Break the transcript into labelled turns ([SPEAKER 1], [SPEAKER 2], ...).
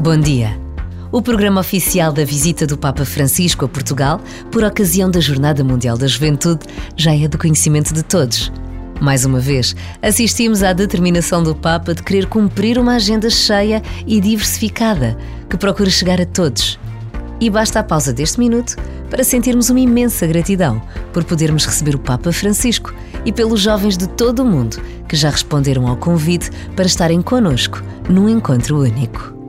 [SPEAKER 1] Bom dia. O programa oficial da visita do Papa Francisco a Portugal, por ocasião da Jornada Mundial da Juventude, já é do conhecimento de todos. Mais uma vez, assistimos à determinação do Papa de querer cumprir uma agenda cheia e diversificada que procura chegar a todos. E basta a pausa deste minuto para sentirmos uma imensa gratidão por podermos receber o Papa Francisco e pelos jovens de todo o mundo que já responderam ao convite para estarem conosco num encontro único.